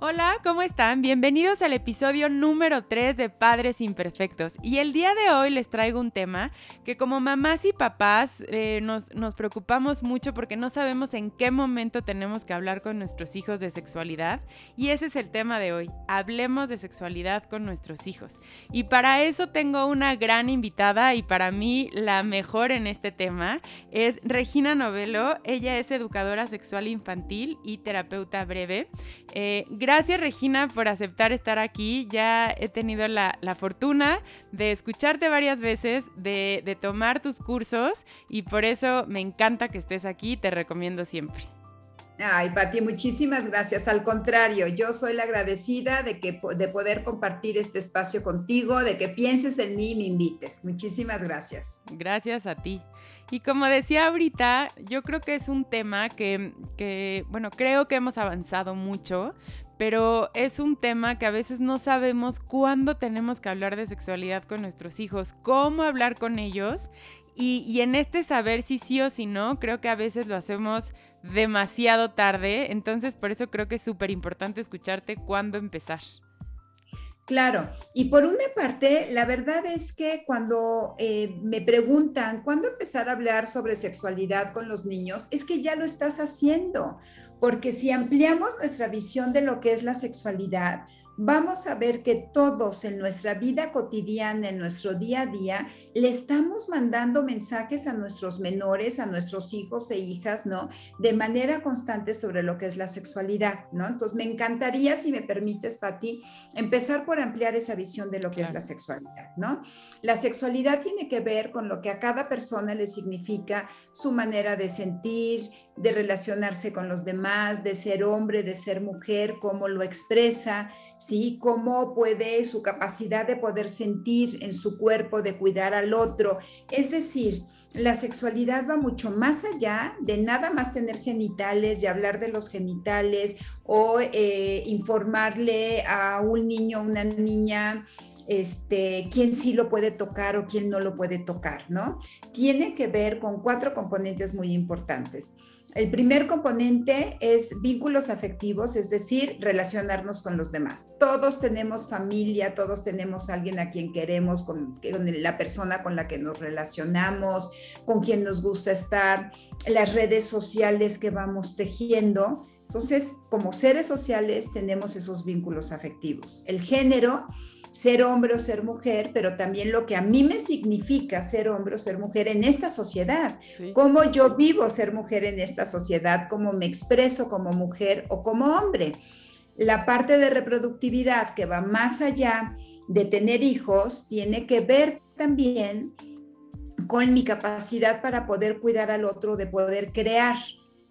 Hola, ¿cómo están? Bienvenidos al episodio número 3 de Padres Imperfectos. Y el día de hoy les traigo un tema que como mamás y papás eh, nos, preocupamos mucho porque no sabemos en qué momento tenemos que hablar con nuestros hijos de sexualidad. Y ese es el tema de hoy. Hablemos de sexualidad con nuestros hijos. Y para eso tengo una gran invitada y para mí la mejor en este tema es Regina Novelo. Ella es educadora sexual infantil y terapeuta breve. Eh, Gracias Regina por aceptar estar aquí. Ya he tenido la, fortuna de escucharte varias veces, de, de tomar tus cursos y por eso me encanta que estés aquí. Te recomiendo siempre. Ay, Pati, muchísimas gracias. Al contrario, yo soy la agradecida de, que, de poder compartir este espacio contigo, de que pienses en mí y me invites. Muchísimas gracias. Gracias a ti. Y como decía ahorita, yo creo que es un tema que, que, bueno, creo que hemos avanzado mucho, pero es un tema que a veces no sabemos cuándo tenemos que hablar de sexualidad con nuestros hijos, cómo hablar con ellos. Y, en este saber si sí o si no, creo que a veces lo hacemos demasiado tarde. Entonces, por eso creo que es súper importante escucharte cuándo empezar. Claro, y por una parte, la verdad es que cuando eh, me preguntan cuándo empezar a hablar sobre sexualidad con los niños, es que ya lo estás haciendo. Porque si ampliamos nuestra visión de lo que es la sexualidad, vamos a ver que todos en nuestra vida cotidiana, en nuestro día a día, le estamos mandando mensajes a nuestros menores, a nuestros hijos e hijas, ¿no? De manera constante sobre lo que es la sexualidad, ¿no? Entonces, me encantaría, si me permites, Pati, empezar por ampliar esa visión de lo que es la sexualidad, ¿no? La sexualidad tiene que ver con lo que a cada persona le significa su manera de sentir, de relacionarse con los demás, de ser hombre, de ser mujer, cómo lo expresa, ¿sí? Cómo puede su capacidad de poder sentir en su cuerpo, de cuidar al otro. Es decir, la sexualidad va mucho más allá de nada más tener genitales, de hablar de los genitales o eh, informarle a un niño o una niña este, quién sí lo puede tocar o quién no lo puede tocar, ¿no? Tiene que ver con cuatro componentes muy importantes. El primer componente es vínculos afectivos, es decir, relacionarnos con los demás. Todos tenemos familia, todos tenemos alguien a quien queremos, con, la persona con la que nos relacionamos, con quien nos gusta estar, las redes sociales que vamos tejiendo. Entonces, como seres sociales tenemos esos vínculos afectivos. El género ser hombre o ser mujer, pero también lo que a mí me significa ser hombre o ser mujer en esta sociedad, cómo yo vivo ser mujer en esta sociedad, cómo me expreso como mujer o como hombre. La parte de reproductividad que va más allá de tener hijos tiene que ver también con mi capacidad para poder cuidar al otro, de poder crear.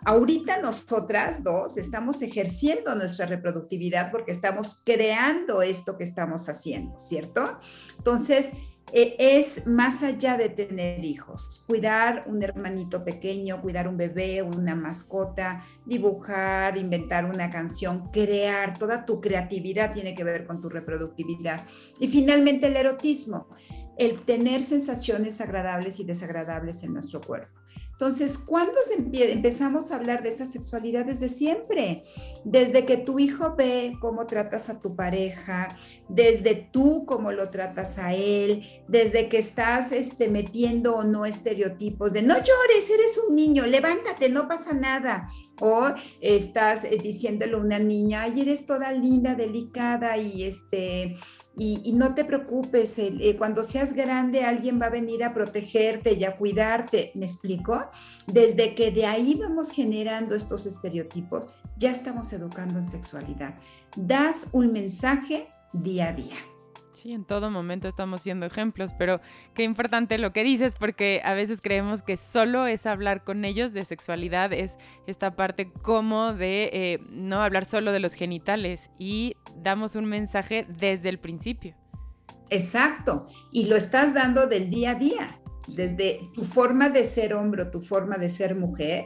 Ahorita nosotras dos estamos ejerciendo nuestra reproductividad porque estamos creando esto que estamos haciendo, ¿cierto? Entonces, eh, es más allá de tener hijos, cuidar un hermanito pequeño, cuidar un bebé, una mascota, dibujar, inventar una canción, crear, toda tu creatividad tiene que ver con tu reproductividad. Y finalmente el erotismo, el tener sensaciones agradables y desagradables en nuestro cuerpo. Entonces, ¿cuándo empezamos a hablar de esa sexualidad? Desde siempre, desde que tu hijo ve cómo tratas a tu pareja, desde tú cómo lo tratas a él, desde que estás este, metiendo o no estereotipos de no llores, eres un niño, levántate, no pasa nada. O estás eh, diciéndole a una niña, ay, eres toda linda, delicada y este, y, no te preocupes, eh, cuando seas grande alguien va a venir a protegerte y a cuidarte, ¿me explico? Desde que de ahí vamos generando estos estereotipos, ya estamos educando en sexualidad. Das un mensaje día a día. Sí, en todo momento estamos siendo ejemplos, pero qué importante lo que dices, porque a veces creemos que solo es hablar con ellos de sexualidad, es esta parte como de eh, no hablar solo de los genitales y damos un mensaje desde el principio. Exacto, y lo estás dando del día a día, desde tu forma de ser hombre o tu forma de ser mujer,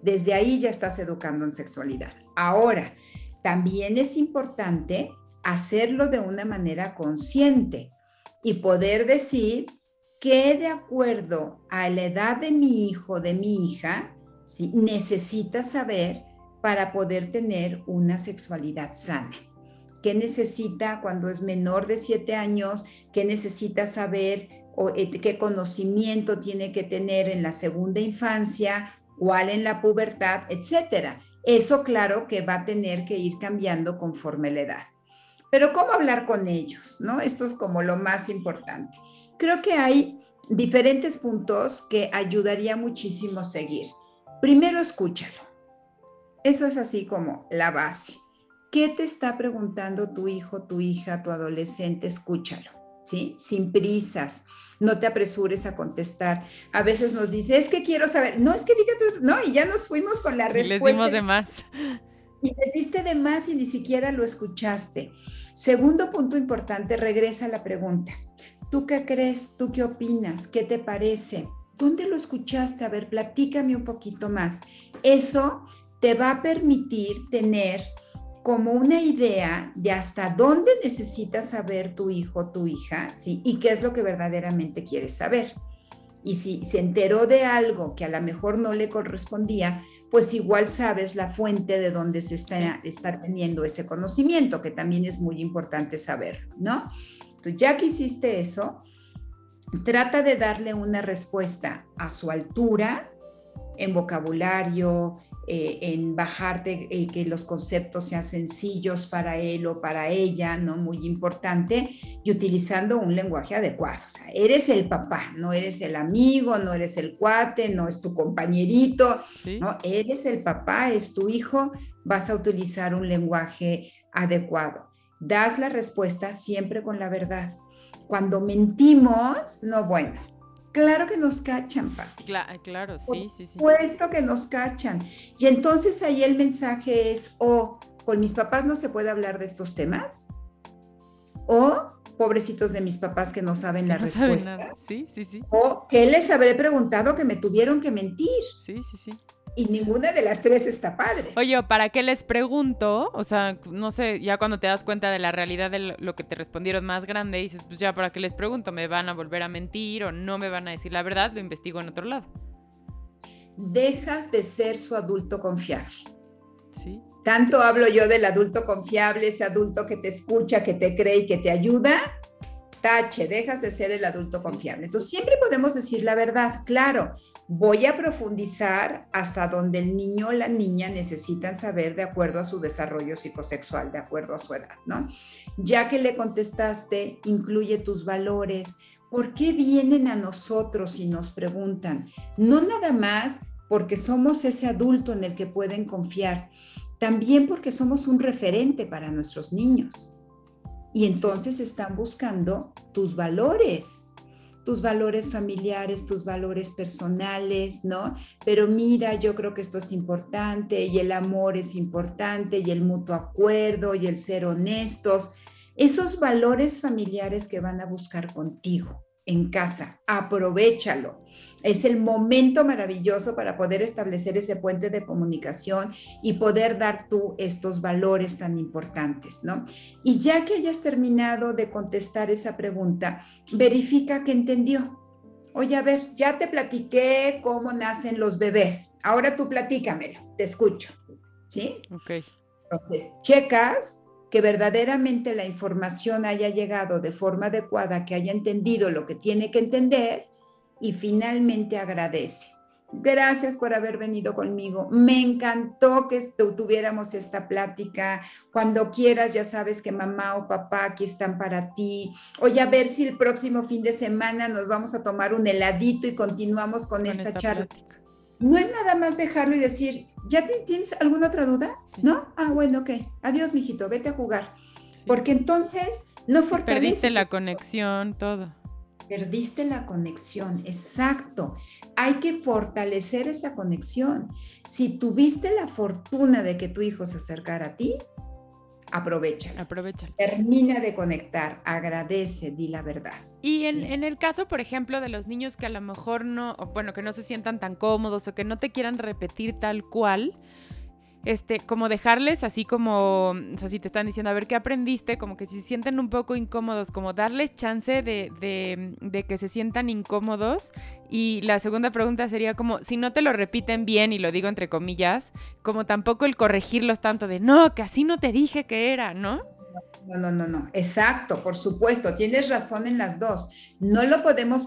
desde ahí ya estás educando en sexualidad. Ahora, también es importante hacerlo de una manera consciente. y poder decir que de acuerdo a la edad de mi hijo, de mi hija, ¿sí? necesita saber para poder tener una sexualidad sana. ¿Qué necesita cuando es menor de siete años? ¿Qué necesita saber o eh, qué conocimiento tiene que tener en la segunda infancia? ¿Cuál en la pubertad? Etcétera. Eso claro que va a tener que ir cambiando conforme la edad. Pero ¿cómo hablar con ellos? ¿No? Esto es como lo más importante. Creo que hay diferentes puntos que ayudaría muchísimo seguir. Primero, escúchalo. Eso es así como la base. ¿Qué te está preguntando tu hijo, tu hija, tu adolescente? Escúchalo, ¿sí? Sin prisas. No te apresures a contestar. A veces nos dice, es que quiero saber. No, es que fíjate, no, y ya nos fuimos con la respuesta. les dimos de más. Y les diste de más y ni siquiera lo escuchaste. Segundo punto importante, regresa la pregunta. ¿Tú qué crees? ¿Tú qué opinas? ¿Qué te parece? ¿Dónde lo escuchaste? A ver, platícame un poquito más. Eso te va a permitir tener como una idea de hasta dónde necesitas saber tu hijo, tu hija, ¿sí? Y qué es lo que verdaderamente quieres saber. Y si se enteró de algo que a lo mejor no le correspondía, pues igual sabes la fuente de donde se está, está teniendo ese conocimiento, que también es muy importante saber, ¿no? Entonces, ya que hiciste eso, trata de darle una respuesta a su altura, en vocabulario, eh, en bajarte, eh, que los conceptos sean sencillos para él o para ella, ¿no? Muy importante, y utilizando un lenguaje adecuado. O sea, eres el papá, no eres el amigo, no eres el cuate, no es tu compañerito, ¿no? Eres el papá, es tu hijo, vas a utilizar un lenguaje adecuado. Das la respuesta siempre con la verdad. Cuando mentimos, no, bueno, Claro que nos cachan, Pati. claro, sí, sí, sí. Puesto que nos cachan. Y entonces ahí el mensaje es, o con mis papás no se puede hablar de estos temas, o pobrecitos de mis papás que no saben la respuesta. Sí, sí, sí. O que les habré preguntado que me tuvieron que mentir. Sí, sí, sí y ninguna de las tres está padre. Oye, ¿para qué les pregunto? O sea, no sé, ya cuando te das cuenta de la realidad de lo que te respondieron más grande, dices, pues ya, ¿para qué les pregunto? ¿Me van a volver a mentir o no me van a decir la verdad? Lo investigo en otro lado. Dejas de ser su adulto confiable. Sí. Tanto hablo yo del adulto confiable, ese adulto que te escucha, que te cree y que te ayuda, tache, dejas de ser el adulto confiable. Entonces, siempre podemos decir la verdad, claro, voy a profundizar hasta donde el niño o la niña necesitan saber de acuerdo a su desarrollo psicosexual, de acuerdo a su edad, ¿no? Ya que le contestaste, incluye tus valores. ¿Por qué vienen a nosotros y nos preguntan? No nada más porque somos ese adulto en el que pueden confiar, también porque somos un referente para nuestros niños. Y entonces están buscando tus valores, tus valores familiares, tus valores personales, ¿no? Pero mira, yo creo que esto es importante y el amor es importante y el mutuo acuerdo y el ser honestos. Esos valores familiares que van a buscar contigo en casa, aprovechalo. Es el momento maravilloso para poder establecer ese puente de comunicación y poder dar tú estos valores tan importantes, ¿no? Y ya que hayas terminado de contestar esa pregunta, verifica que entendió. Oye, a ver, ya te platiqué cómo nacen los bebés. Ahora tú platícamelo, te escucho. ¿Sí? Ok. Entonces, checas que verdaderamente la información haya llegado de forma adecuada, que haya entendido lo que tiene que entender y finalmente agradece. Gracias por haber venido conmigo. Me encantó que tuviéramos esta plática. Cuando quieras, ya sabes que mamá o papá aquí están para ti. Oye, a ver si el próximo fin de semana nos vamos a tomar un heladito y continuamos con, esta, charla. No es nada más dejarlo y decir, ¿Ya tienes alguna otra duda? ¿No? Ah, bueno, ok. Adiós, mijito, vete a jugar. Porque entonces no fortaleces. Perdiste la conexión, todo. Perdiste la conexión, exacto. Hay que fortalecer esa conexión. Si tuviste la fortuna de que tu hijo se acercara a ti, aprovecha. Aprovecha. Termina de conectar, agradece, di la verdad. Y en, el caso, por ejemplo, de los niños que a lo mejor no, bueno, que no se sientan tan cómodos o que no te quieran repetir tal cual, este, como dejarles así como, o sea, si te están diciendo, a ver, ¿qué aprendiste? Como que si se sienten un poco incómodos, como darles chance de, de, que se sientan incómodos. Y la segunda pregunta sería como, si no te lo repiten bien, y lo digo entre comillas, como tampoco el corregirlos tanto de, no, que así no te dije que era, ¿no? No, no, no, no. Exacto, por supuesto. Tienes razón en las dos. No lo podemos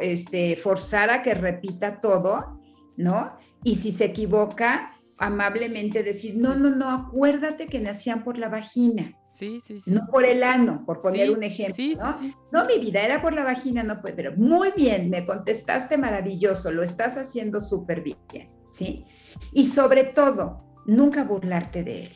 este, forzar a que repita todo, ¿no? Y si se equivoca, amablemente decir, no, no, no, acuérdate que nacían por la vagina. Sí, sí, sí. No por el ano, por poner un ejemplo. Sí, ¿no? Sí, no, mi vida era por la vagina, no puede, pero muy bien, me contestaste maravilloso, lo estás haciendo súper bien, ¿sí? Y sobre todo, nunca burlarte de él.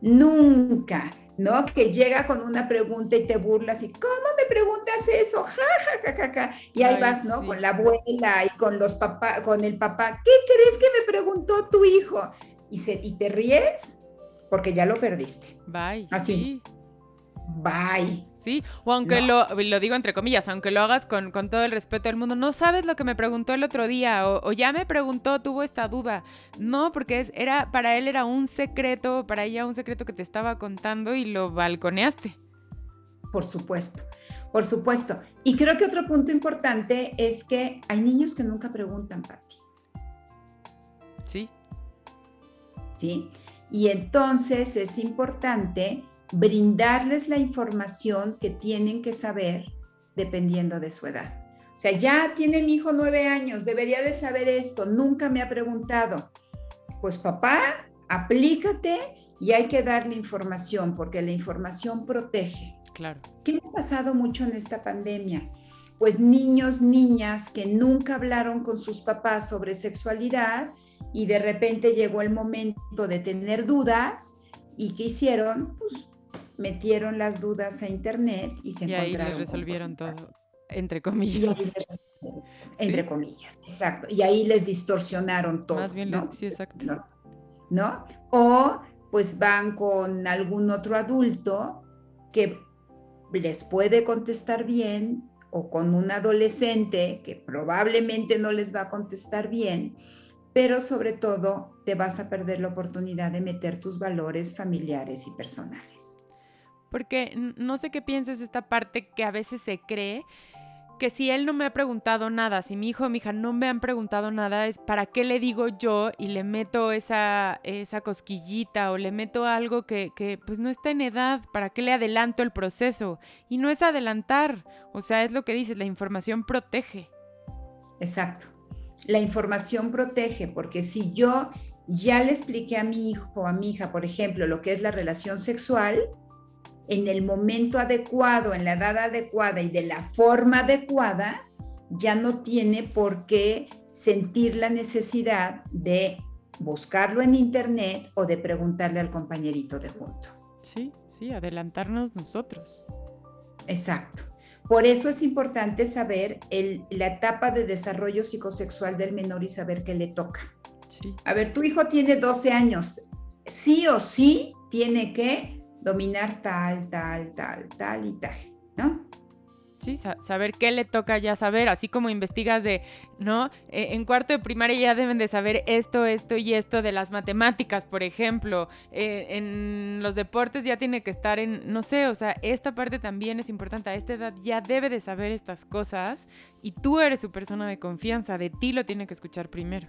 Nunca. ¿No? Que llega con una pregunta y te burlas y ¿cómo me preguntas eso? Ja, ja, ja, ja, Y ahí vas, ¿no? Con la abuela y con los papás, con el papá. ¿Qué crees que me preguntó tu hijo? Y, se, y te ríes porque ya lo perdiste. Bye. Así. Bye. Sí, o aunque lo, lo digo entre comillas, aunque lo hagas con, todo el respeto del mundo, no sabes lo que me preguntó el otro día, o, ya me preguntó, tuvo esta duda. No, porque es, era, para él era un secreto, para ella un secreto que te estaba contando y lo balconeaste. Por supuesto, por supuesto. Y creo que otro punto importante es que hay niños que nunca preguntan, Pati. Sí. Sí. Y entonces es importante brindarles la información que tienen que saber dependiendo de su edad. O sea, ya tiene mi hijo nueve años, debería de saber esto, nunca me ha preguntado. Pues papá, aplícate y hay que darle información porque la información protege. Claro. ¿Qué ha pasado mucho en esta pandemia? Pues niños, niñas que nunca hablaron con sus papás sobre sexualidad y de repente llegó el momento de tener dudas y ¿qué hicieron? Pues metieron las dudas a internet y se y encontraron. Ahí les resolvieron todo, entre comillas. entre comillas, exacto. Y ahí les distorsionaron todo. Más bien, ¿no? sí, exacto. ¿No? O pues van con algún otro adulto que les puede contestar bien o con un adolescente que probablemente no les va a contestar bien, pero sobre todo te vas a perder la oportunidad de meter tus valores familiares y personales. Porque no sé qué pienses esta parte que a veces se cree que si él no me ha preguntado nada, si mi hijo o mi hija no me han preguntado nada, es para qué le digo yo y le meto esa, esa cosquillita o le meto algo que, que pues no está en edad, para qué le adelanto el proceso. Y no es adelantar, o sea, es lo que dices, la información protege. Exacto, la información protege, porque si yo ya le expliqué a mi hijo o a mi hija, por ejemplo, lo que es la relación sexual, en el momento adecuado, en la edad adecuada y de la forma adecuada, ya no tiene por qué sentir la necesidad de buscarlo en internet o de preguntarle al compañerito de junto. Sí, sí, adelantarnos nosotros. Exacto. Por eso es importante saber la etapa de desarrollo psicosexual del menor y saber qué le toca. Sí. A ver, tu hijo tiene 12 años. Sí o sí tiene que dominar tal, tal, tal, tal y tal, ¿no? Sí, saber qué le toca ya saber, así como investigas de, ¿no? E, en cuarto de primaria ya deben de saber esto, esto y esto de las matemáticas, por ejemplo. Eh, en los deportes ya tiene que estar en, no sé, o sea, esta parte también es importante. A esta edad ya debe de saber estas cosas y tú eres su persona de confianza, de ti lo tiene que escuchar primero.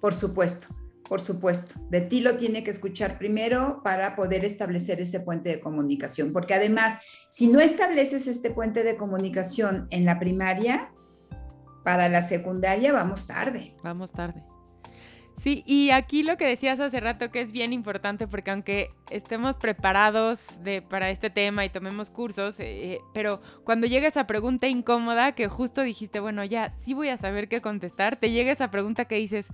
Por supuesto. Por supuesto, de ti lo tiene que escuchar primero para poder establecer ese puente de comunicación, porque además, si no estableces este puente de comunicación en la primaria, para la secundaria vamos tarde. Vamos tarde. Sí, y aquí lo que decías hace rato que es bien importante porque aunque estemos preparados de, para este tema y tomemos cursos, eh, pero cuando llega esa pregunta incómoda que justo dijiste, bueno, ya sí voy a saber qué contestar, te llega esa pregunta que dices,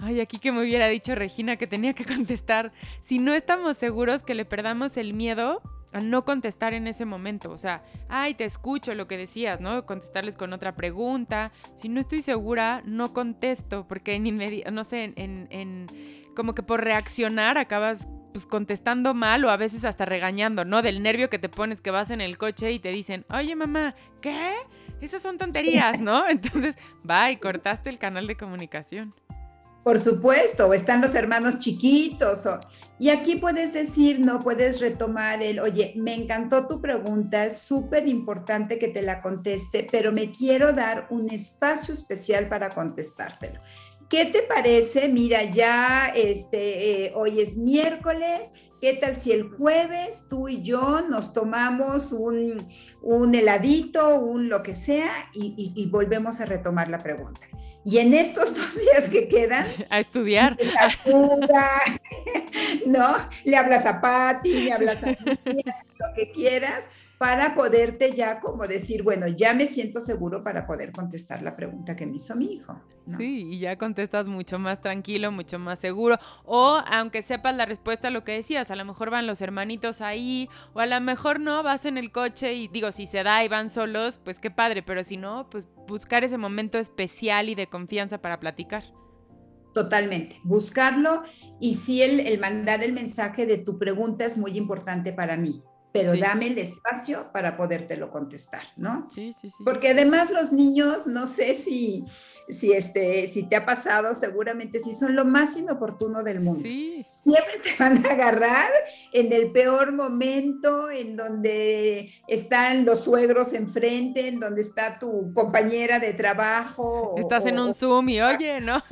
Ay, aquí que me hubiera dicho Regina que tenía que contestar. Si no estamos seguros que le perdamos el miedo a no contestar en ese momento. O sea, ay, te escucho lo que decías, ¿no? Contestarles con otra pregunta. Si no estoy segura, no contesto, porque en inmediato, no sé, en, en, como que por reaccionar acabas pues contestando mal o a veces hasta regañando, ¿no? Del nervio que te pones que vas en el coche y te dicen, oye mamá, ¿qué? Esas son tonterías, ¿no? Entonces, va y cortaste el canal de comunicación. Por supuesto, están los hermanos chiquitos. y aquí puedes decir, no puedes retomar el, oye, me encantó tu pregunta, es súper importante que te la conteste, pero me quiero dar un espacio especial para contestártelo. ¿Qué te parece? Mira, ya este, eh, hoy es miércoles. ¿Qué tal si el jueves tú y yo nos tomamos un, heladito, un lo que sea, y volvemos a retomar la pregunta? Y en estos dos días que quedan... A estudiar. ¿no? Le hablas a Patti, le hablas a mí, lo que quieras, para poderte ya como decir, bueno, ya me siento seguro para poder contestar la pregunta que me hizo mi hijo. Sí, y ya contestas mucho más tranquilo, mucho más seguro. O aunque sepas la respuesta a lo que decías, a lo mejor van los hermanitos ahí, o a lo mejor no, vas en el coche y digo, si se da y van solos, pues qué padre, pero si no, pues buscar ese momento especial y de confianza para platicar. Totalmente, buscarlo y sí el, el mandar el mensaje de tu pregunta es muy importante para mí pero dame el espacio para podértelo contestar, ¿no? Sí, sí, sí. Porque además los niños, no sé si, si, este, si te ha pasado, seguramente sí son lo más inoportuno del mundo. Sí. Siempre te van a agarrar en el peor momento, en donde están los suegros enfrente, en donde está tu compañera de trabajo. Estás en un Zoom y oye, ¿no?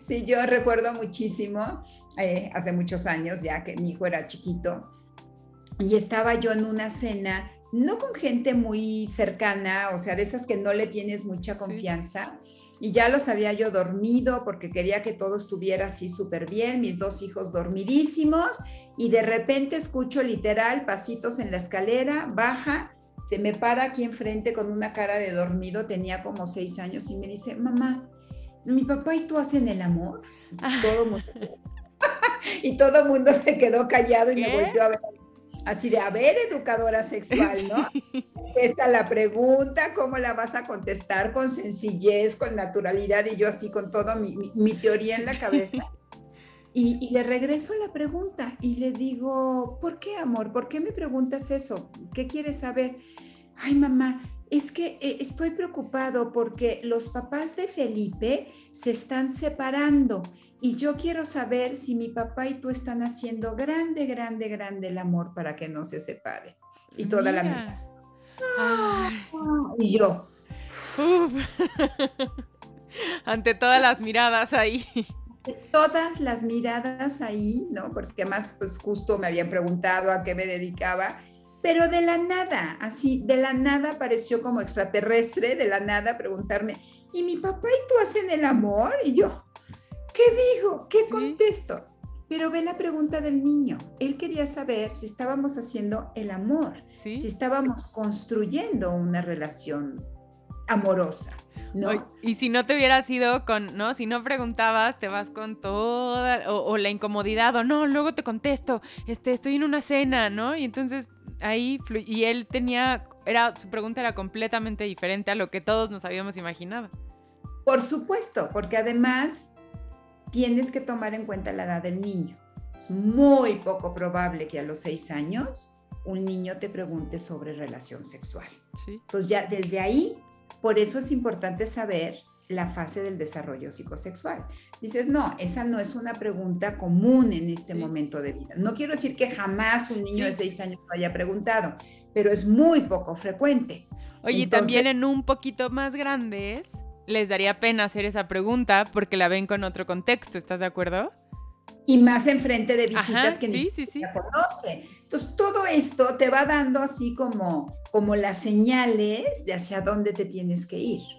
Sí, yo recuerdo muchísimo, eh, hace muchos años ya que mi hijo era chiquito, y estaba yo en una cena, no con gente muy cercana, o sea, de esas que no le tienes mucha confianza. Y ya los había yo dormido porque quería que todo estuviera así súper bien, mis dos hijos dormidísimos, y de repente escucho literal pasitos en la escalera, baja, se me para aquí enfrente con una cara de dormido, tenía como seis años, y me dice, mamá, mi papá y tú hacen el amor. Todo mundo, y todo el mundo se quedó callado y me volvió a ver así de, a ver, educadora sexual, ¿no? Esta es la pregunta, ¿cómo la vas a contestar con sencillez, con naturalidad? Y yo así con toda mi, teoría en la cabeza. Y, y, le regreso la pregunta y le digo, ¿por qué, amor? ¿Por qué me preguntas eso? ¿Qué quieres saber? Ay, mamá, es que eh, estoy preocupado porque los papás de Felipe se están separando y yo quiero saber si mi papá y tú están haciendo grande, grande, grande el amor para que no se separe. Y toda la mesa. y yo. Ante todas las miradas ahí. Todas las miradas ahí, ¿no? Porque además, pues justo me habían preguntado a qué me dedicaba, pero de la nada, así, de la nada pareció como extraterrestre, de la nada preguntarme, ¿y mi papá y tú hacen el amor? Y yo, ¿Qué digo? ¿Qué contesto? Pero ve la pregunta del niño. Él quería saber si estábamos haciendo el amor, si estábamos construyendo una relación amorosa. ¿No? y si no te hubieras ido con, ¿no? Si no preguntabas, te vas con toda, o, la incomodidad, o no, luego te contesto, este, estoy en una cena, ¿no? Y entonces ahí, y él tenía, era, su pregunta era completamente diferente a lo que todos nos habíamos imaginado. Por supuesto, porque además tienes que tomar en cuenta la edad del niño. Es muy poco probable que a los seis años un niño te pregunte sobre relación sexual. Entonces ya desde ahí, por eso es importante saber la fase del desarrollo psicosexual. Dices, no, esa no es una pregunta común en este momento de vida. No quiero decir que jamás un niño de seis años lo haya preguntado, pero es muy poco frecuente. Oye, también en un poquito más grandes, les daría pena hacer esa pregunta porque la ven con otro contexto, ¿estás de acuerdo? Y más enfrente de visitas que ni sí, conoce. Entonces, todo esto te va dando así como, como las señales de hacia dónde te tienes que ir.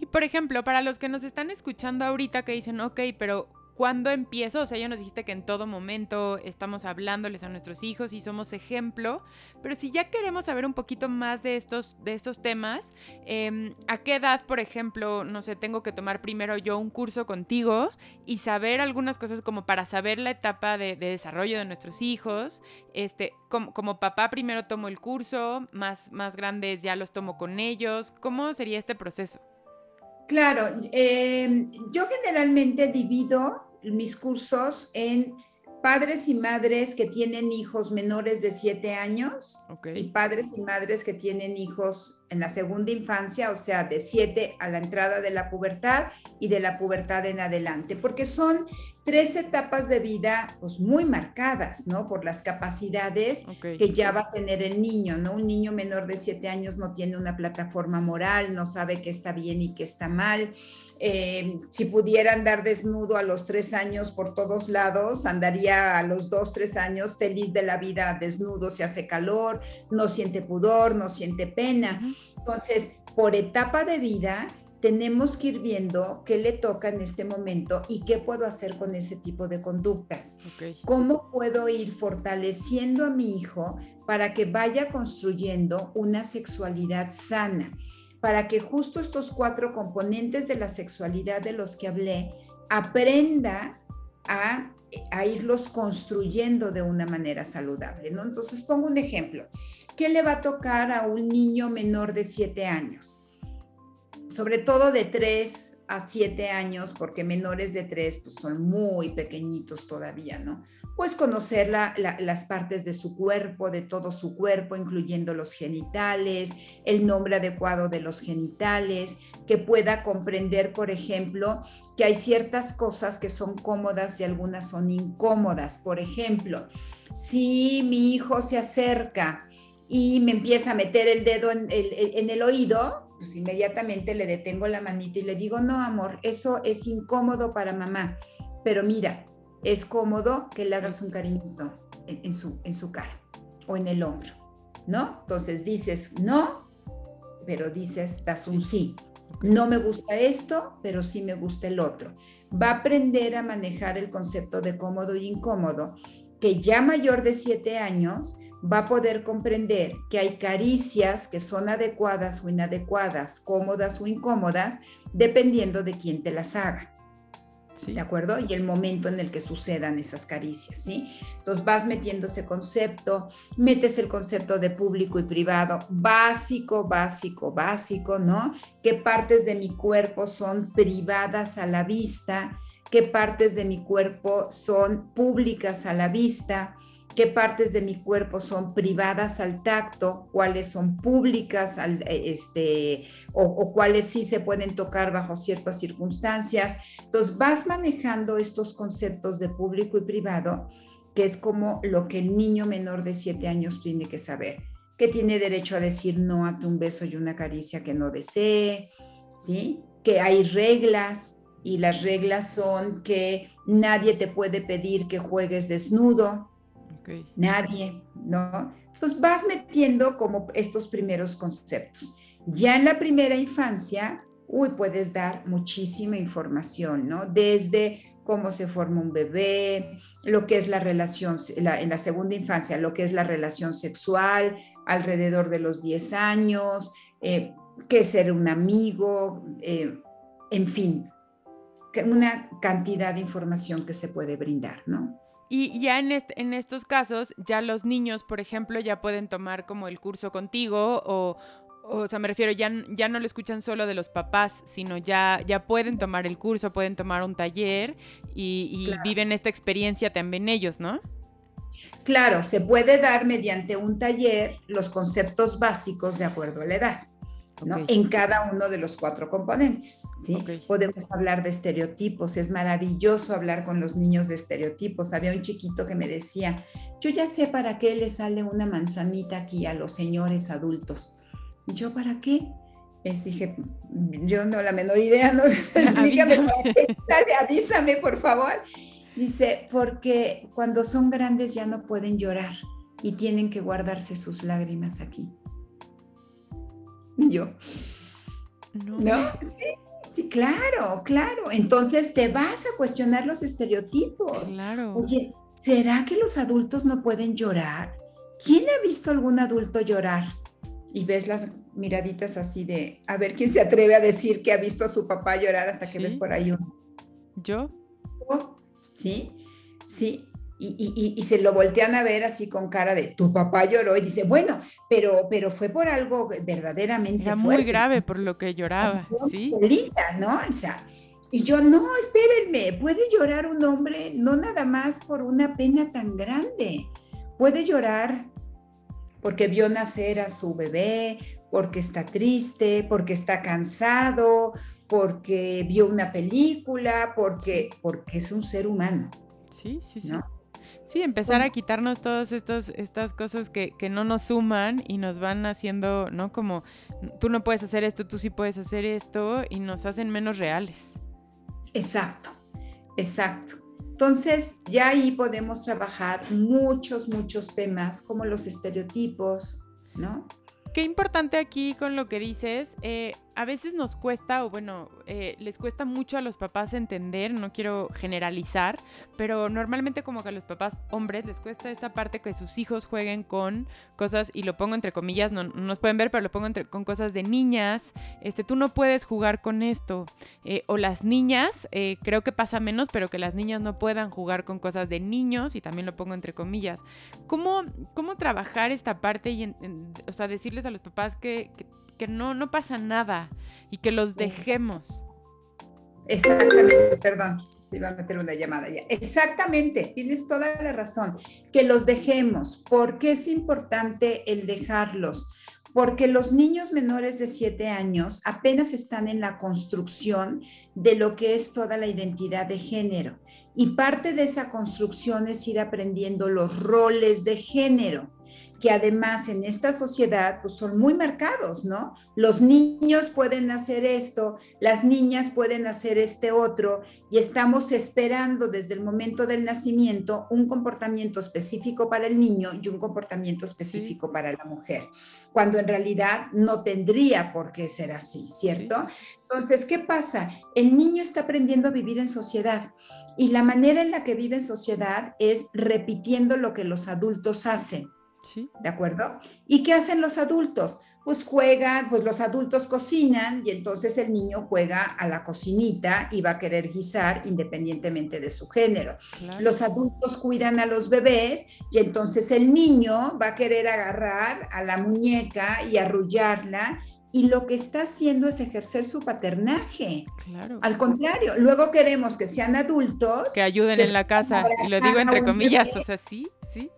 Y por ejemplo, para los que nos están escuchando ahorita que dicen, ok, pero ¿Cuándo empiezo? O sea, ya nos dijiste que en todo momento estamos hablándoles a nuestros hijos y somos ejemplo, pero si ya queremos saber un poquito más de estos, de estos temas, em, ¿a qué edad, por ejemplo, no sé, tengo que tomar primero yo un curso contigo y saber algunas cosas como para saber la etapa de, desarrollo de nuestros hijos? Este, como, como, papá primero tomo el curso, más, más grandes ya los tomo con ellos. ¿Cómo sería este proceso? Claro, em, yo generalmente divido mis cursos en padres y madres que tienen hijos menores de 7 años y padres y madres que tienen hijos en la segunda infancia, o sea, de 7 a la entrada de la pubertad y de la pubertad en adelante, porque son tres etapas de vida pues muy marcadas, ¿no? Por las capacidades que ya va a tener el niño, ¿no? Un niño menor de 7 años no tiene una plataforma moral, no sabe qué está bien y qué está mal eh, si pudiera andar desnudo a los tres años por todos lados, andaría a los dos, tres años feliz de la vida desnudo, si hace calor, no siente pudor, no siente pena. Entonces, por etapa de vida, tenemos que ir viendo qué le toca en este momento y qué puedo hacer con ese tipo de conductas. ¿Cómo puedo ir fortaleciendo a mi hijo para que vaya construyendo una sexualidad sana? para que justo estos cuatro componentes de la sexualidad de los que hablé aprenda a, irlos construyendo de una manera saludable, ¿no? Entonces pongo un ejemplo. ¿Qué le va a tocar a un niño menor de siete años? Sobre todo de tres a siete años, porque menores de tres pues, son muy pequeñitos todavía, ¿no? pues conocer las partes de su cuerpo, de todo su cuerpo, incluyendo los genitales, el nombre adecuado de los genitales, que pueda comprender, por ejemplo, que hay ciertas cosas que son cómodas y algunas son incómodas. Por ejemplo, si mi hijo se acerca y me empieza a meter el dedo en el oído, pues inmediatamente le detengo la manita y le digo, no, amor, eso es incómodo para mamá. Pero mira, es cómodo que le hagas un cariñito en, su, en su cara o en el hombro, ¿no? Entonces dices no, pero dices, das un sí. No me gusta esto, pero sí me gusta el otro. Va a aprender a manejar el concepto de cómodo y incómodo, que ya mayor de siete años va a poder comprender que hay caricias que son adecuadas o inadecuadas, cómodas o incómodas, dependiendo de quién te las haga. ¿De acuerdo? Y el momento en el que sucedan esas caricias, ¿sí? Entonces vas metiendo ese concepto, metes el concepto de público y privado, básico, básico, básico, ¿no? ¿Qué partes de mi cuerpo son privadas a la vista? ¿Qué partes de mi cuerpo son públicas a la vista? Qué partes de mi cuerpo son privadas al tacto, cuáles son públicas eh, este, o, cuáles sí se pueden tocar bajo ciertas circunstancias. Entonces vas manejando estos conceptos de público y privado, que es como lo que el niño menor de siete años tiene que saber, que tiene derecho a decir no a un beso y una caricia que no desee, ¿sí? Que hay reglas y las reglas son que nadie te puede pedir que juegues desnudo, Nadie, ¿no? Entonces vas metiendo como estos primeros conceptos. Ya en la primera infancia, uy, puedes dar muchísima información, ¿no? Desde cómo se forma un bebé, lo que es la relación, en la segunda infancia, lo que es la relación sexual alrededor de los 10 años, eh, qué ser un amigo, eh, en fin, una cantidad de información que se puede brindar, ¿no? Y ya en, en estos casos, ya los niños, por ejemplo, ya pueden tomar como el curso contigo o, o sea, me refiero, ya, ya no lo escuchan solo de los papás, sino ya, ya pueden tomar el curso, pueden tomar un taller y, viven esta experiencia también ellos, ¿no? Claro, se puede dar mediante un taller los conceptos básicos de acuerdo a la edad en cada uno de los cuatro componentes. ¿sí? Podemos hablar de estereotipos, es maravilloso hablar con los niños de estereotipos. Había un chiquito que me decía, yo ya sé para qué le sale una manzanita aquí a los señores adultos. ¿Y yo para qué? Les dije, yo no la menor idea, no sé, avísame. Dale, avísame, por favor. Dice, porque cuando son grandes ya no pueden llorar y tienen que guardarse sus lágrimas aquí. Y yo, no. Sí, claro, claro. Entonces te vas a cuestionar los estereotipos. Claro. Oye, ¿será que los adultos no pueden llorar? ¿Quién ha visto algún adulto llorar? Y ves las miraditas así de, a ver quién se atreve a decir que ha visto a su papá llorar hasta que ves por ahí uno. ¿Yo? Sí, sí y, se lo voltean a ver así con cara de tu papá lloró y dice, bueno, pero, pero fue por algo verdaderamente Era muy grave por lo que lloraba, sí. Linda, ¿no? O sea, Y yo, no, espérenme, puede llorar un hombre no nada más por una pena tan grande, puede llorar porque vio nacer a su bebé, porque está triste, porque está cansado, porque vio una película, porque, porque es un ser humano. Sí, sí, sí. Sí, empezar a pues quitarnos todas estas, estas cosas que, que, no nos suman y nos van haciendo, ¿no? Como tú no puedes hacer esto, tú sí puedes hacer esto y nos hacen menos reales. Exacto, exacto. Entonces, ya ahí podemos trabajar muchos, muchos temas como los estereotipos, ¿no? Qué importante aquí con lo que dices. Eh, a veces nos cuesta, o bueno, eh, les cuesta mucho a los papás entender, no quiero generalizar, pero normalmente como que a los papás hombres les cuesta esta parte que sus hijos jueguen con cosas, y lo pongo entre comillas, no, nos pueden ver, pero lo pongo entre, con cosas de niñas, este, tú no puedes jugar con esto, eh, o las niñas, eh, creo que pasa menos, pero que las niñas no puedan jugar con cosas de niños, y también lo pongo entre comillas. ¿Cómo, cómo trabajar esta parte y, o sea, decirles a los papás que que no, no pasa nada y que los dejemos. Exactamente, perdón, se iba a meter una llamada ya. Exactamente, tienes toda la razón, que los dejemos. ¿Por qué es importante el dejarlos? Porque los niños menores de 7 años apenas están en la construcción de lo que es toda la identidad de género. Y parte de esa construcción es ir aprendiendo los roles de género que además en esta sociedad pues son muy marcados, ¿no? Los niños pueden hacer esto, las niñas pueden hacer este otro y estamos esperando desde el momento del nacimiento un comportamiento específico para el niño y un comportamiento específico para la mujer, cuando en realidad no tendría por qué ser así, ¿cierto? Entonces, ¿qué pasa? El niño está aprendiendo a vivir en sociedad y la manera en la que vive en sociedad es repitiendo lo que los adultos hacen. ¿De acuerdo? ¿Y qué hacen los adultos? Pues juegan, pues los adultos cocinan y entonces el niño juega a la cocinita y va a querer guisar independientemente de su género. Los adultos cuidan a los bebés y entonces el niño va a querer agarrar a la muñeca y arrullarla y lo que está haciendo es ejercer su paternaje. Claro. Al contrario, luego queremos que sean adultos. Que ayuden en la casa, y lo digo entre comillas, o sea, sí, sí.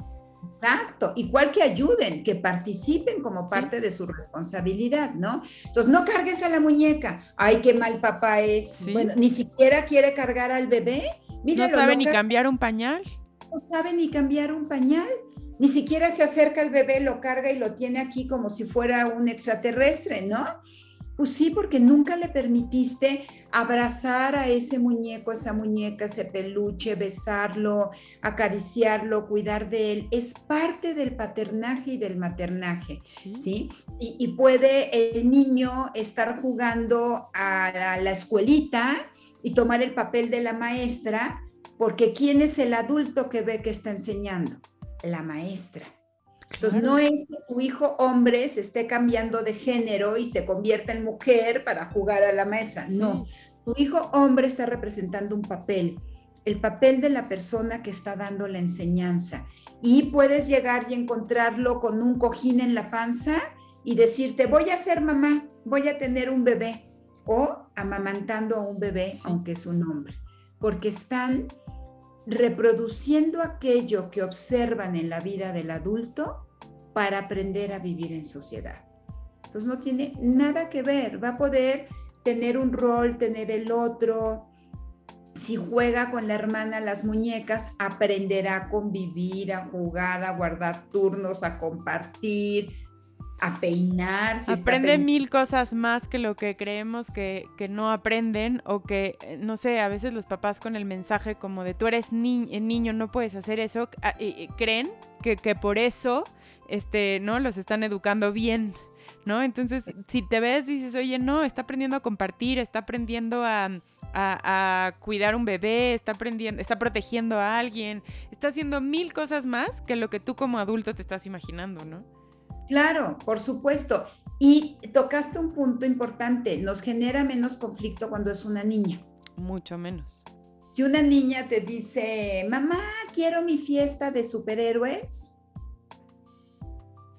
Exacto, igual que ayuden, que participen como parte de su responsabilidad, ¿no? Entonces, no cargues a la muñeca. Ay, qué mal papá es. Bueno, ni siquiera quiere cargar al bebé. no sabe ni cambiar un pañal. No sabe ni cambiar un pañal. Ni siquiera se acerca al bebé, lo carga y lo tiene aquí como si fuera un extraterrestre, ¿no? Pues sí, porque nunca le permitiste abrazar a ese muñeco, esa muñeca, ese peluche, besarlo, acariciarlo, cuidar de él. Es parte del paternaje y del maternaje, ¿sí? Y, puede el niño estar jugando a la, la escuelita y tomar el papel de la maestra, porque ¿quién es el adulto que ve que está enseñando? La maestra. Entonces, no es que tu hijo hombre se esté cambiando de género y se convierta en mujer para jugar a la maestra. No, tu hijo hombre está representando un papel, el papel de la persona que está dando la enseñanza. Y puedes llegar y encontrarlo con un cojín en la panza y decirte, voy a ser mamá, voy a tener un bebé. O amamantando a un bebé, aunque es un hombre. Porque están reproduciendo aquello que observan en la vida del adulto para aprender a vivir en sociedad. Entonces no tiene nada que ver, va a poder tener un rol, tener el otro. Si juega con la hermana las muñecas, aprenderá a convivir, a jugar, a guardar turnos, a compartir, a peinar. Aprende mil cosas más que lo que creemos que, no aprenden o que, eh, no sé, a veces los papás con el mensaje como de tú eres eh, niño, no puedes hacer eso, ah, creen que, que, por eso, este, ¿no? Los están educando bien, ¿no? Entonces, si te ves, dices, oye, no, está aprendiendo a compartir, está aprendiendo a... A, cuidar un bebé, está aprendiendo, está protegiendo a alguien, está haciendo mil cosas más que lo que tú como adulto te estás imaginando, ¿no? Claro, por supuesto. Y tocaste un punto importante, nos genera menos conflicto cuando es una niña. Mucho menos. Si una niña te dice, mamá, quiero mi fiesta de superhéroes.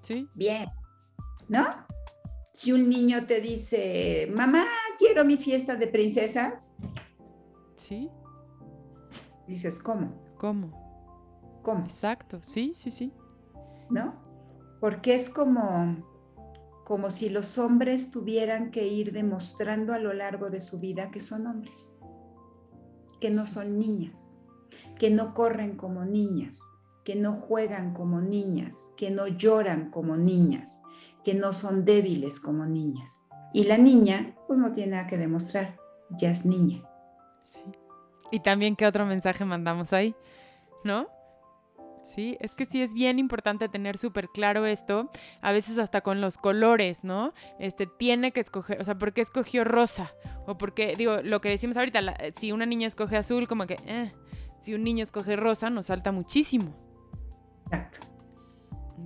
Sí. Bien, ¿no? Si un niño te dice, mamá, quiero mi fiesta de princesas. Sí. Dices, ¿cómo? ¿Cómo? ¿Cómo? Exacto, sí, sí, sí. ¿No? Porque es como, como si los hombres tuvieran que ir demostrando a lo largo de su vida que son hombres, que no son niñas, que no corren como niñas, que no juegan como niñas, que no lloran como niñas, que no son débiles como niñas. Y la niña, pues no tiene nada que demostrar, ya es niña. Sí. Y también, ¿qué otro mensaje mandamos ahí? ¿No? Sí, es que sí es bien importante tener súper claro esto, a veces hasta con los colores, ¿no? Este tiene que escoger, o sea, ¿por qué escogió rosa? O porque, digo, lo que decimos ahorita, si una niña escoge azul, como que, eh, si un niño escoge rosa, nos salta muchísimo. Exacto.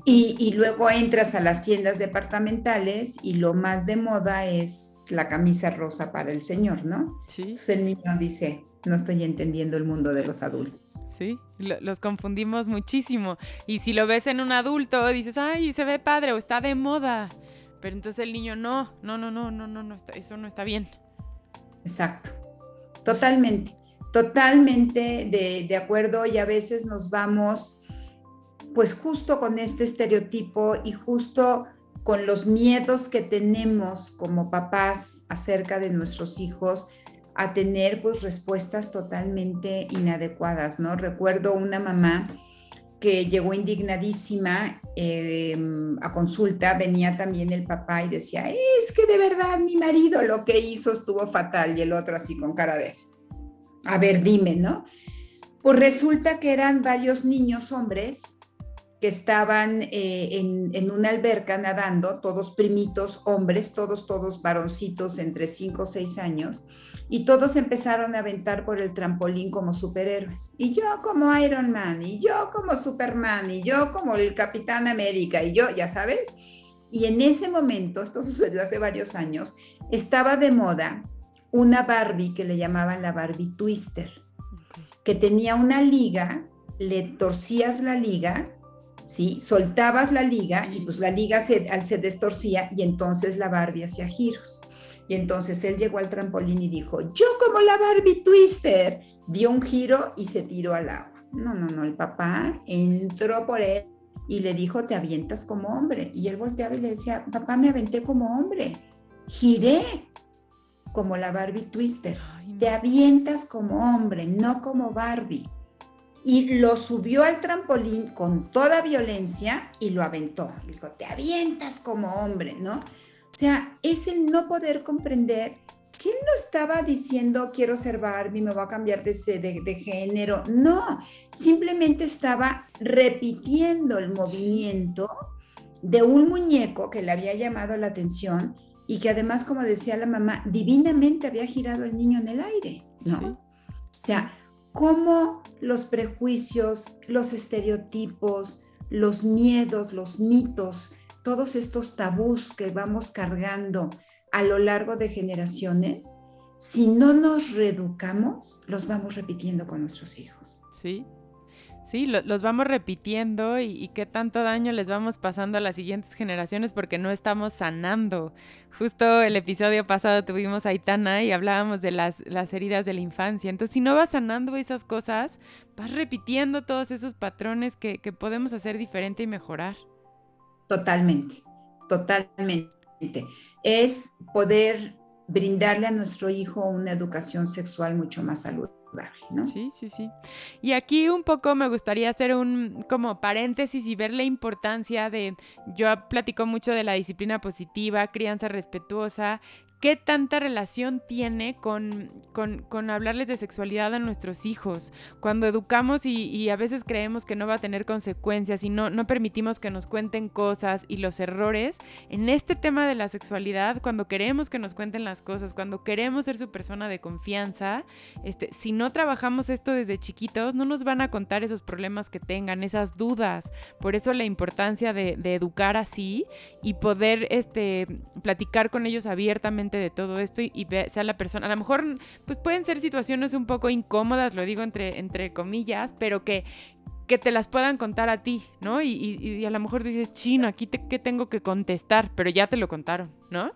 Y, y, luego entras a las tiendas departamentales y lo más de moda es la camisa rosa para el señor, ¿no? Sí. Entonces el niño dice, no estoy entendiendo el mundo de los adultos. Sí, los confundimos muchísimo. Y si lo ves en un adulto, dices, ay, se ve padre o está de moda. Pero entonces el niño, no, no, no, no, no, no, no eso no está bien. Exacto, totalmente, totalmente de, de acuerdo y a veces nos vamos pues justo con este estereotipo y justo con los miedos que tenemos como papás acerca de nuestros hijos, a tener pues respuestas totalmente inadecuadas, ¿no? Recuerdo una mamá que llegó indignadísima em, a consulta, venía también el papá y decía, es que de verdad mi marido lo que hizo estuvo fatal y el otro así con cara de, a ver, dime, ¿no? Pues resulta que eran varios niños hombres que estaban eh, en, en, una alberca nadando, todos primitos, hombres, todos, todos varoncitos entre 5 o 6 años, y todos empezaron a aventar por el trampolín como superhéroes. Y yo como Iron Man, y yo como Superman, y yo como el Capitán América, y yo, ya sabes. Y en ese momento, esto sucedió hace varios años, estaba de moda una Barbie que le llamaban la Barbie Twister, que tenía una liga, le torcías la liga, ¿sí? Soltabas la liga y pues la liga se, se destorcía y entonces la Barbie hacía giros. Y entonces él llegó al trampolín y dijo, yo como la Barbie Twister, dio un giro y se tiró al agua. No, no, no, el papá entró por él y le dijo, te avientas como hombre. Y él volteaba y le decía, papá, me aventé como hombre, giré como la Barbie Twister. Te avientas como hombre, no como Barbie. Y lo subió al trampolín con toda violencia y lo aventó. Y dijo, te avientas como hombre, ¿no? O sea, es el no poder comprender que él no estaba diciendo quiero ser Barbie, me voy a cambiar de, de, de, género. No, simplemente estaba repitiendo el movimiento de un muñeco que le había llamado la atención y que además, como decía la mamá, divinamente había girado el niño en el aire, ¿no? Sí. O sea, cómo los prejuicios, los estereotipos, los miedos, los mitos, todos estos tabús que vamos cargando a lo largo de generaciones, si no nos reeducamos, los vamos repitiendo con nuestros hijos. Sí, sí, lo, los vamos repitiendo y, y, qué tanto daño les vamos pasando a las siguientes generaciones porque no estamos sanando. Justo el episodio pasado tuvimos a Aitana y hablábamos de las, las heridas de la infancia. Entonces, si no vas sanando esas cosas, vas repitiendo todos esos patrones que, que podemos hacer diferente y mejorar. Totalmente, totalmente. Es poder brindarle a nuestro hijo una educación sexual mucho más saludable. ¿no? Sí, sí, sí. Y aquí un poco me gustaría hacer un como paréntesis y ver la importancia de, yo platico mucho de la disciplina positiva, crianza respetuosa, ¿Qué tanta relación tiene con, con, con, hablarles de sexualidad a nuestros hijos? Cuando educamos y, y, a veces creemos que no va a tener consecuencias y no, no permitimos que nos cuenten cosas y los errores, en este tema de la sexualidad, cuando queremos que nos cuenten las cosas, cuando queremos ser su persona de confianza, este, si no trabajamos esto desde chiquitos, no nos van a contar esos problemas que tengan, esas dudas. Por eso la importancia de, de educar así y poder este, platicar con ellos abiertamente de todo esto y, sea la persona. A lo mejor, pues pueden ser situaciones un poco incómodas, lo digo entre, entre comillas, pero que, que te las puedan contar a ti, ¿no? Y, a lo mejor dices, chino, aquí ¿qué tengo que contestar? Pero ya te lo contaron, ¿no?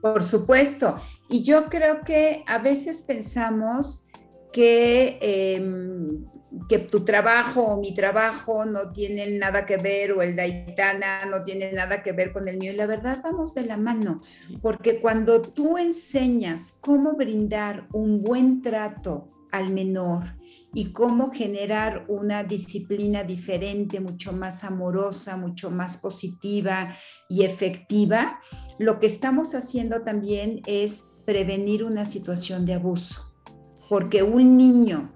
Por supuesto. Y yo creo que a veces pensamos que, em, que tu trabajo o mi trabajo no tienen nada que ver o el Daitana no tiene nada que ver con el mío. Y la verdad vamos de la mano, porque cuando tú enseñas cómo brindar un buen trato al menor y cómo generar una disciplina diferente, mucho más amorosa, mucho más positiva y efectiva, lo que estamos haciendo también es prevenir una situación de abuso porque un niño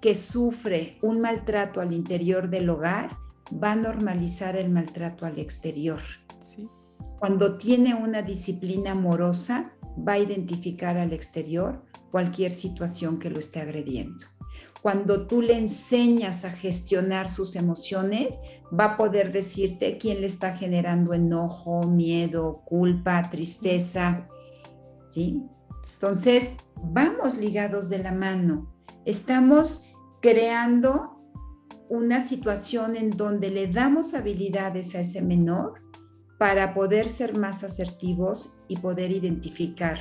que sufre un maltrato al interior del hogar va a normalizar el maltrato al exterior. Cuando tiene una disciplina amorosa, va a identificar al exterior cualquier situación que lo esté agrediendo. Cuando tú le enseñas a gestionar sus emociones, va a poder decirte quién le está generando enojo, miedo, culpa, tristeza. ¿Sí? Entonces, vamos ligados de la mano. Estamos creando una situación en donde le damos habilidades a ese menor para poder ser más asertivos y poder identificar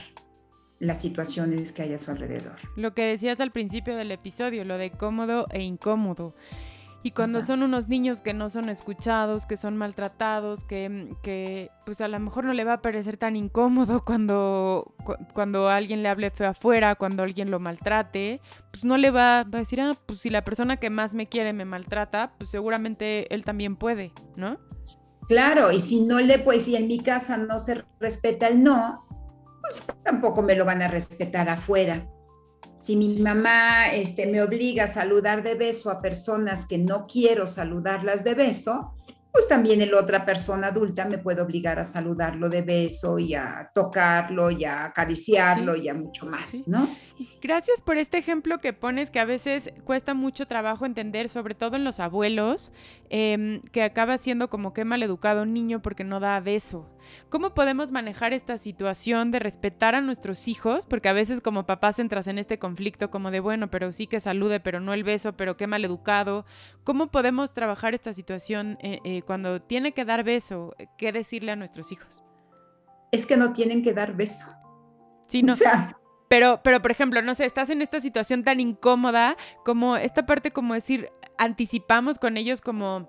las situaciones que hay a su alrededor. Lo que decías al principio del episodio, lo de cómodo e incómodo. Y cuando son unos niños que no son escuchados, que son maltratados, que, que, pues a lo mejor no le va a parecer tan incómodo cuando, cuando alguien le hable feo afuera, cuando alguien lo maltrate, pues no le va, a decir, ah, pues si la persona que más me quiere me maltrata, pues seguramente él también puede, ¿no? Claro, y si no le, pues si en mi casa no se respeta el no, pues tampoco me lo van a respetar afuera. Si mi mamá este, me obliga a saludar de beso a personas que no quiero saludarlas de beso, pues también el otra persona adulta me puede obligar a saludarlo de beso y a tocarlo y a acariciarlo y a mucho más, ¿no? Gracias por este ejemplo que pones que a veces cuesta mucho trabajo entender, sobre todo en los abuelos, em, que acaba siendo como que mal educado un niño porque no da beso. ¿Cómo podemos manejar esta situación de respetar a nuestros hijos? Porque a veces como papás entras en este conflicto como de, bueno, pero sí que salude, pero no el beso, pero qué mal educado. ¿Cómo podemos trabajar esta situación eh, eh, cuando tiene que dar beso? ¿Qué decirle a nuestros hijos? Es que no tienen que dar beso. Sí, no. O sea, pero, pero, por ejemplo, no sé, estás en esta situación tan incómoda, como esta parte como decir, anticipamos con ellos como,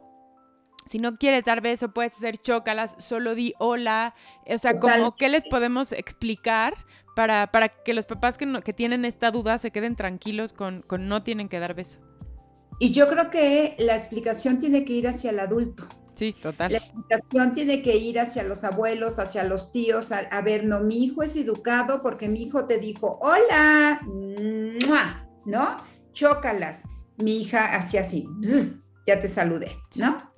si no quieres dar beso, puedes hacer chócalas, solo di hola. O sea, como, ¿qué les podemos explicar para, para que los papás que, que tienen esta duda se queden tranquilos con, con no tienen que dar beso? Y yo creo que la explicación tiene que ir hacia el adulto. Sí, total. La explicación tiene que ir hacia los abuelos, hacia los tíos, a, ver, no, mi hijo es educado porque mi hijo te dijo, hola, ¿no? Chócalas. Mi hija hacía así, ya te saludé, ¿no?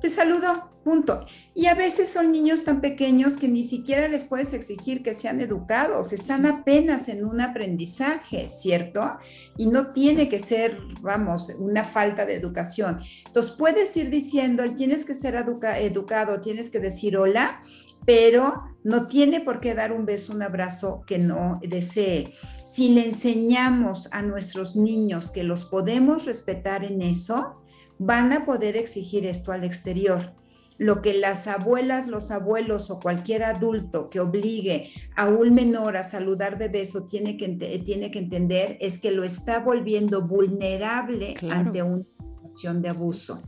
Te saludo, punto. Y a veces son niños tan pequeños que ni siquiera les puedes exigir que sean educados, están apenas en un aprendizaje, ¿cierto? Y no tiene que ser, vamos, una falta de educación. Entonces puedes ir diciendo, tienes que ser educado, tienes que decir hola, pero no tiene por qué dar un beso, un abrazo que no desee. Si le enseñamos a nuestros niños que los podemos respetar en eso, van a poder exigir esto al exterior. Lo que las abuelas, los abuelos o cualquier adulto que obligue a un menor a saludar de beso tiene que, tiene que entender es que lo está volviendo vulnerable ante una situación de abuso.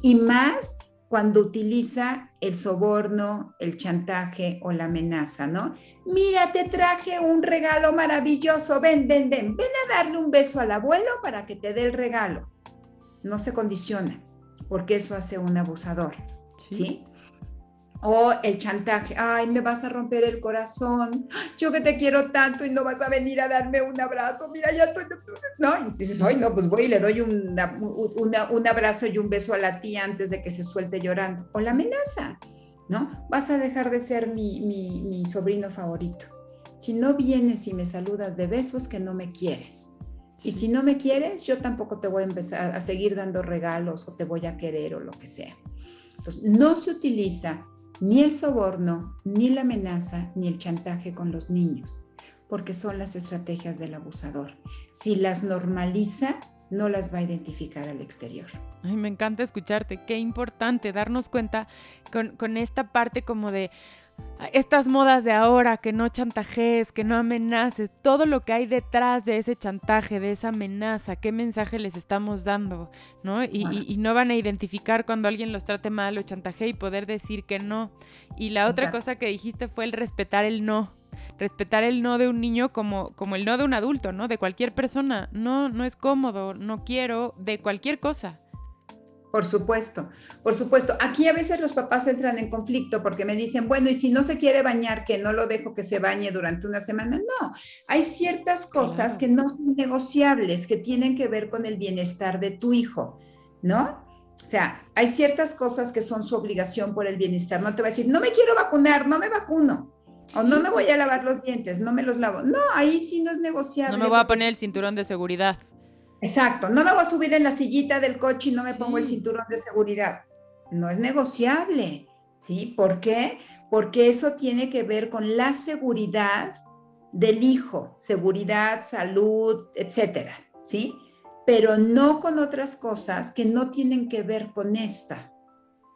Y más cuando utiliza el soborno, el chantaje o la amenaza, ¿no? Mira, te traje un regalo maravilloso, ven, ven, ven, ven a darle un beso al abuelo para que te dé el regalo no se condiciona, porque eso hace un abusador, ¿sí? O el chantaje, ay, me vas a romper el corazón, yo que te quiero tanto y no vas a venir a darme un abrazo, mira, ya estoy, ¿no? Y dices, ay, no, pues voy y le doy un abrazo y un beso a la tía antes de que se suelte llorando. O la amenaza, ¿no? Vas a dejar de ser mi, mi, mi sobrino favorito. Si no vienes y me saludas de besos, que no me quieres. Y si no me quieres, yo tampoco te voy a empezar a seguir dando regalos o te voy a querer o lo que sea. No se utiliza ni el soborno, ni la amenaza, ni el chantaje con los niños, porque son las estrategias del abusador. Si las normaliza, no las va a identificar al exterior. Ay, me encanta escucharte. Qué importante darnos cuenta con, con esta parte como de estas modas de ahora, que no chantajees, que no amenaces, todo lo que hay detrás de ese chantaje, de esa amenaza, qué mensaje les estamos dando, ¿no? Y, no van a identificar cuando alguien los trate mal o chantaje y poder decir que no. Y la otra cosa que dijiste fue el respetar el no. Respetar el no de un niño como, como el no de un adulto, ¿no? De cualquier persona. No, no es cómodo, no quiero, de cualquier cosa. Por supuesto, por supuesto. Aquí a veces los papás entran en conflicto porque me dicen, bueno, y si no se quiere bañar, que no lo dejo que se bañe durante una semana. No, hay ciertas cosas que no son negociables, que tienen que ver con el bienestar de tu hijo, ¿no? O sea, hay ciertas cosas que son su obligación por el bienestar. No te va a decir, no me quiero vacunar, no me vacuno. O no me voy a lavar los dientes, no me los lavo. No, ahí sí no es negociable. No me voy a poner el cinturón de seguridad. Exacto, no me voy a subir en la sillita del coche y no me pongo el cinturón de seguridad. No es negociable, ¿sí? ¿Por qué? Porque eso tiene que ver con la seguridad del hijo, seguridad, salud, etcétera, ¿sí? Pero no con otras cosas que no tienen que ver con esta,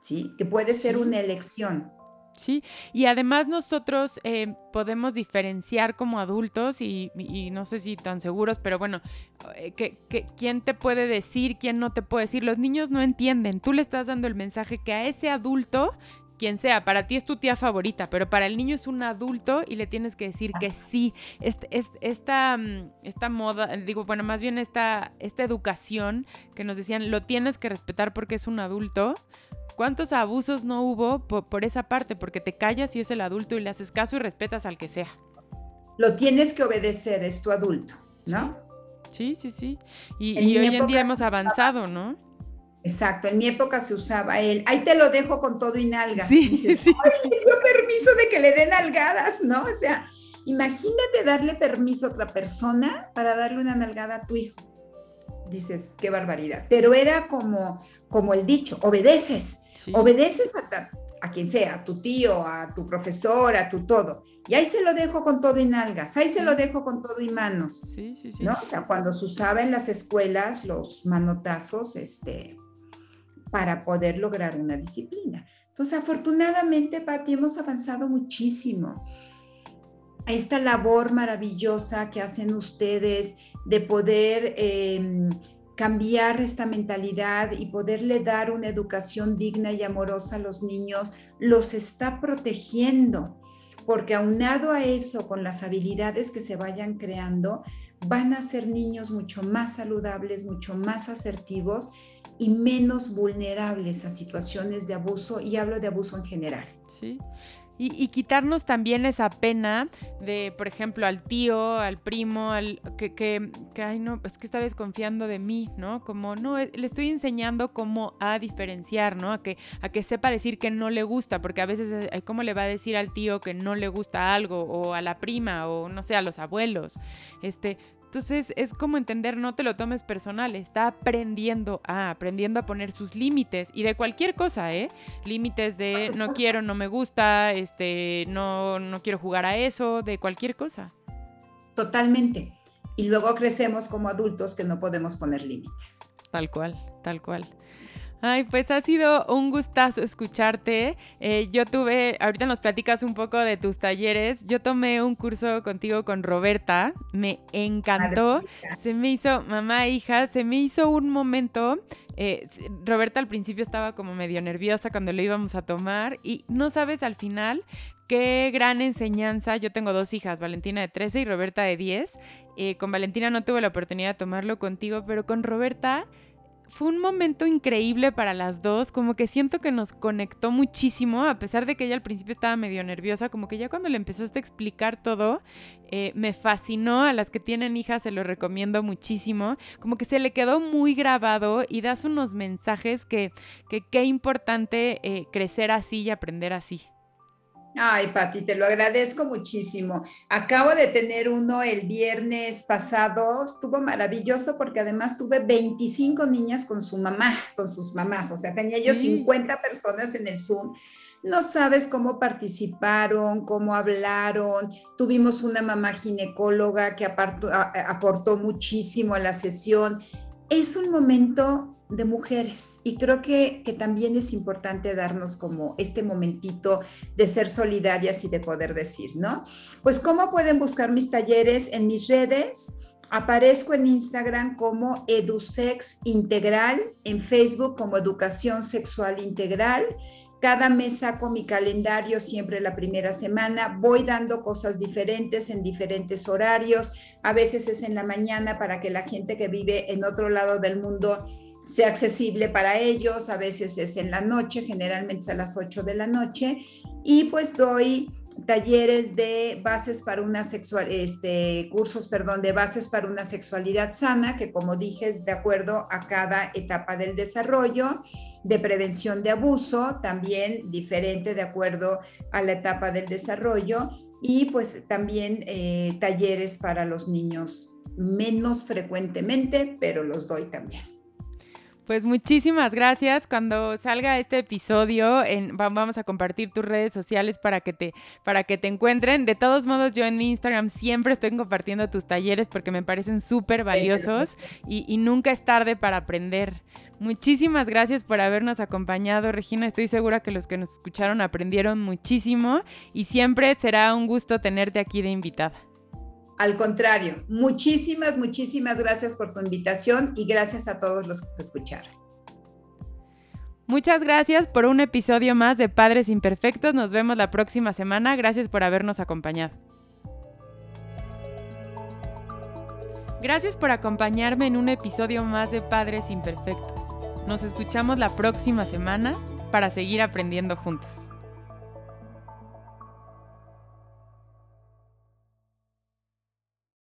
¿sí? Que puede ser una elección. Sí, y además nosotros eh, podemos diferenciar como adultos y, no sé si tan seguros, pero bueno, eh, que, quién te puede decir, quién no te puede decir. Los niños no entienden. Tú le estás dando el mensaje que a ese adulto, quien sea, para ti es tu tía favorita, pero para el niño es un adulto y le tienes que decir que sí. Este, esta, mm, esta moda, digo, bueno, más bien esta, esta educación que nos decían, lo tienes que respetar porque es un adulto ¿Cuántos abusos no hubo por, esa parte? Porque te callas y es el adulto y le haces caso y respetas al que sea. Lo tienes que obedecer, es tu adulto, ¿no? Sí, sí, sí. Y, hoy en día hemos avanzado, ¿no? Exacto, en mi época se usaba el, ahí te lo dejo con todo y nalgas. Sí, sí. Ay, le dio permiso de que le den nalgadas, ¿no? O sea, imagínate darle permiso a otra persona para darle una nalgada a tu hijo. Dices, qué barbaridad. Pero era como, como el dicho, obedeces. Obedeces a, a, quien sea, a tu tío, a tu profesor, a tu todo. Y ahí se lo dejo con todo y nalgas, ahí se lo dejo con todo y manos. Sí, sí, sí. ¿no? O sea, cuando se usaba en las escuelas los manotazos, este, para poder lograr una disciplina. Entonces, afortunadamente, Pati, hemos avanzado muchísimo. Esta labor maravillosa que hacen ustedes de poder em, cambiar esta mentalidad y poderle dar una educación digna y amorosa a los niños, los está protegiendo, porque aunado a eso, con las habilidades que se vayan creando, van a ser niños mucho más saludables, mucho más asertivos y menos vulnerables a situaciones de abuso, y hablo de abuso en general. Sí. Y, quitarnos también esa pena de, por ejemplo, al tío, al primo, al que, que, que, ay, no, es que está desconfiando de mí, ¿no? Como, no, eh, le estoy enseñando cómo a diferenciar, ¿no? A que, a que sepa decir que no le gusta, porque a veces, eh, ¿cómo le va a decir al tío que no le gusta algo? O a la prima, o no sé, a los abuelos. Este, entonces es como entender, no te lo tomes personal, está aprendiendo a, aprendiendo a poner sus límites y de cualquier cosa, ¿eh? Límites de no quiero, no me gusta, este, no, no quiero jugar a eso, de cualquier cosa. Totalmente. Y luego crecemos como adultos que no podemos poner límites. Tal cual, tal cual. Ay, pues ha sido un gustazo escucharte. Eh, yo tuve, ahorita nos platicas un poco de tus talleres. Yo tomé un curso contigo con Roberta, me encantó. Se me hizo, mamá, hija, se me hizo un momento. Eh, Roberta al principio estaba como medio nerviosa cuando lo íbamos a tomar y no sabes al final qué gran enseñanza. Yo tengo dos hijas, Valentina de 13 y Roberta de 10. Eh, con Valentina no tuve la oportunidad de tomarlo contigo, pero con Roberta fue un momento increíble para las dos, como que siento que nos conectó muchísimo, a pesar de que ella al principio estaba medio nerviosa, como que ya cuando le empezaste a explicar todo, eh, me fascinó, a las que tienen hijas se lo recomiendo muchísimo, como que se le quedó muy grabado y das unos mensajes que qué importante eh, crecer así y aprender así. Ay, Pati, te lo agradezco muchísimo. Acabo de tener uno el viernes pasado, estuvo maravilloso porque además tuve 25 niñas con su mamá, con sus mamás, o sea, tenía yo 50 personas en el Zoom. No sabes cómo participaron, cómo hablaron. Tuvimos una mamá ginecóloga que aportó muchísimo a la sesión. Es un momento de mujeres. Y creo que, que, también es importante darnos como este momentito de ser solidarias y de poder decir, ¿no? Pues cómo pueden buscar mis talleres en mis redes. Aparezco en Instagram como EduSex Integral, en Facebook como Educación Sexual Integral. Cada mes saco mi calendario siempre la primera semana. Voy dando cosas diferentes en diferentes horarios. A veces es en la mañana para que la gente que vive en otro lado del mundo sea accesible para ellos. A veces es en la noche, generalmente es a las 8 de la noche. Y pues doy talleres de bases para una sexual, este, cursos, perdón, de bases para una sexualidad sana, que como dije es de acuerdo a cada etapa del desarrollo, de prevención de abuso, también diferente de acuerdo a la etapa del desarrollo, y pues también eh, talleres para los niños menos frecuentemente, pero los doy también. Pues muchísimas gracias. Cuando salga este episodio, en, vamos a compartir tus redes sociales para que, te, para que te encuentren. De todos modos, yo en mi Instagram siempre estoy compartiendo tus talleres porque me parecen súper valiosos y, y nunca es tarde para aprender. Muchísimas gracias por habernos acompañado, Regina. Estoy segura que los que nos escucharon aprendieron muchísimo y siempre será un gusto tenerte aquí de invitada. Al contrario, muchísimas, muchísimas gracias por tu invitación y gracias a todos los que te escucharon. Muchas gracias por un episodio más de Padres Imperfectos. Nos vemos la próxima semana. Gracias por habernos acompañado. Gracias por acompañarme en un episodio más de Padres Imperfectos. Nos escuchamos la próxima semana para seguir aprendiendo juntos.